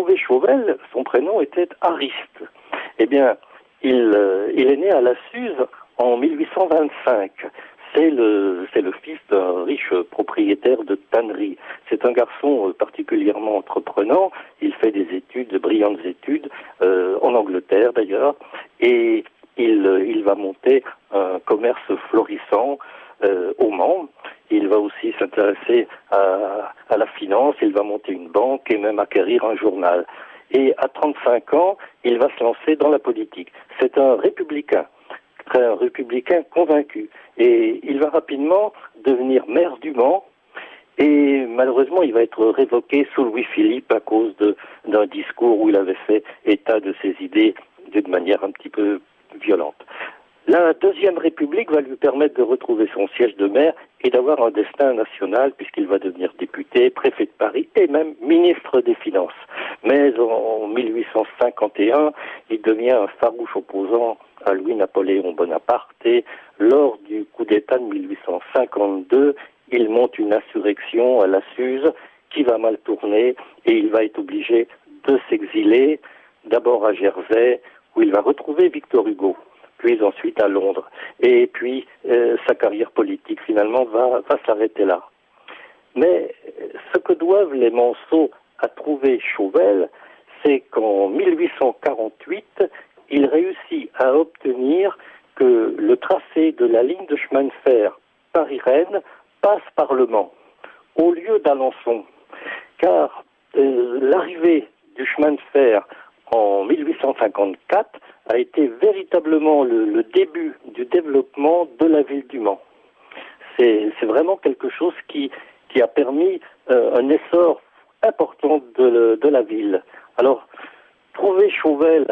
Trouvé Chauvel, son prénom était Ariste. Eh bien, il, euh, est né à la Suze en 1825. C'est le, fils d'un riche propriétaire de tannerie. C'est un garçon euh, particulièrement entreprenant. Il fait des études, de brillantes études, euh, en Angleterre d'ailleurs, et il, va monter un commerce florissant au Mans. Il va aussi s'intéresser à, la finance, il va monter une banque et même acquérir un journal. Et à 35 ans, il va se lancer dans la politique. C'est un républicain un républicain convaincu. Et il va rapidement devenir maire du Mans. Et malheureusement, il va être révoqué sous Louis-Philippe à cause d'un discours où il avait fait état de ses idées d'une manière un petit peu violente. La Deuxième République va lui permettre de retrouver son siège de maire et d'avoir un destin national puisqu'il va devenir député, préfet de Paris et même ministre des Finances. Mais en 1851, il devient un farouche opposant à Louis-Napoléon Bonaparte et lors du coup d'État de 1852, il monte une insurrection à la Suze qui va mal tourner et il va être obligé de s'exiler, d'abord à Jersey où il va retrouver Victor Hugo puis ensuite à Londres. Et puis euh, sa carrière politique finalement va, va s'arrêter là. Mais ce que doivent les Monceaux à trouver Chauvel, c'est qu'en 1848, il réussit à obtenir que le tracé de la ligne de chemin de fer Paris-Rennes passe par Le Mans, au lieu d'Alençon. Car euh, l'arrivée du chemin de fer en 1854 a été véritablement le, début du développement de la ville du Mans. C'est vraiment quelque chose qui, qui a permis euh, un essor important de, de, la ville. Alors, trouver Chauvel,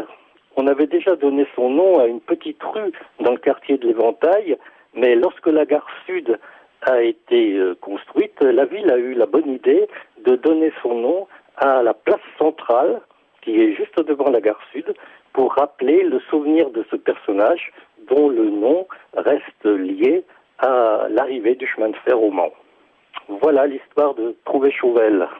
on avait déjà donné son nom à une petite rue dans le quartier de l'Éventail, mais lorsque la gare sud a été euh, construite, la ville a eu la bonne idée de donner son nom à la place centrale, qui est juste devant la gare sud, pour rappeler le souvenir de ce personnage dont le nom reste lié à l'arrivée du chemin de fer au Mans. Voilà l'histoire de Trouvé Chauvel.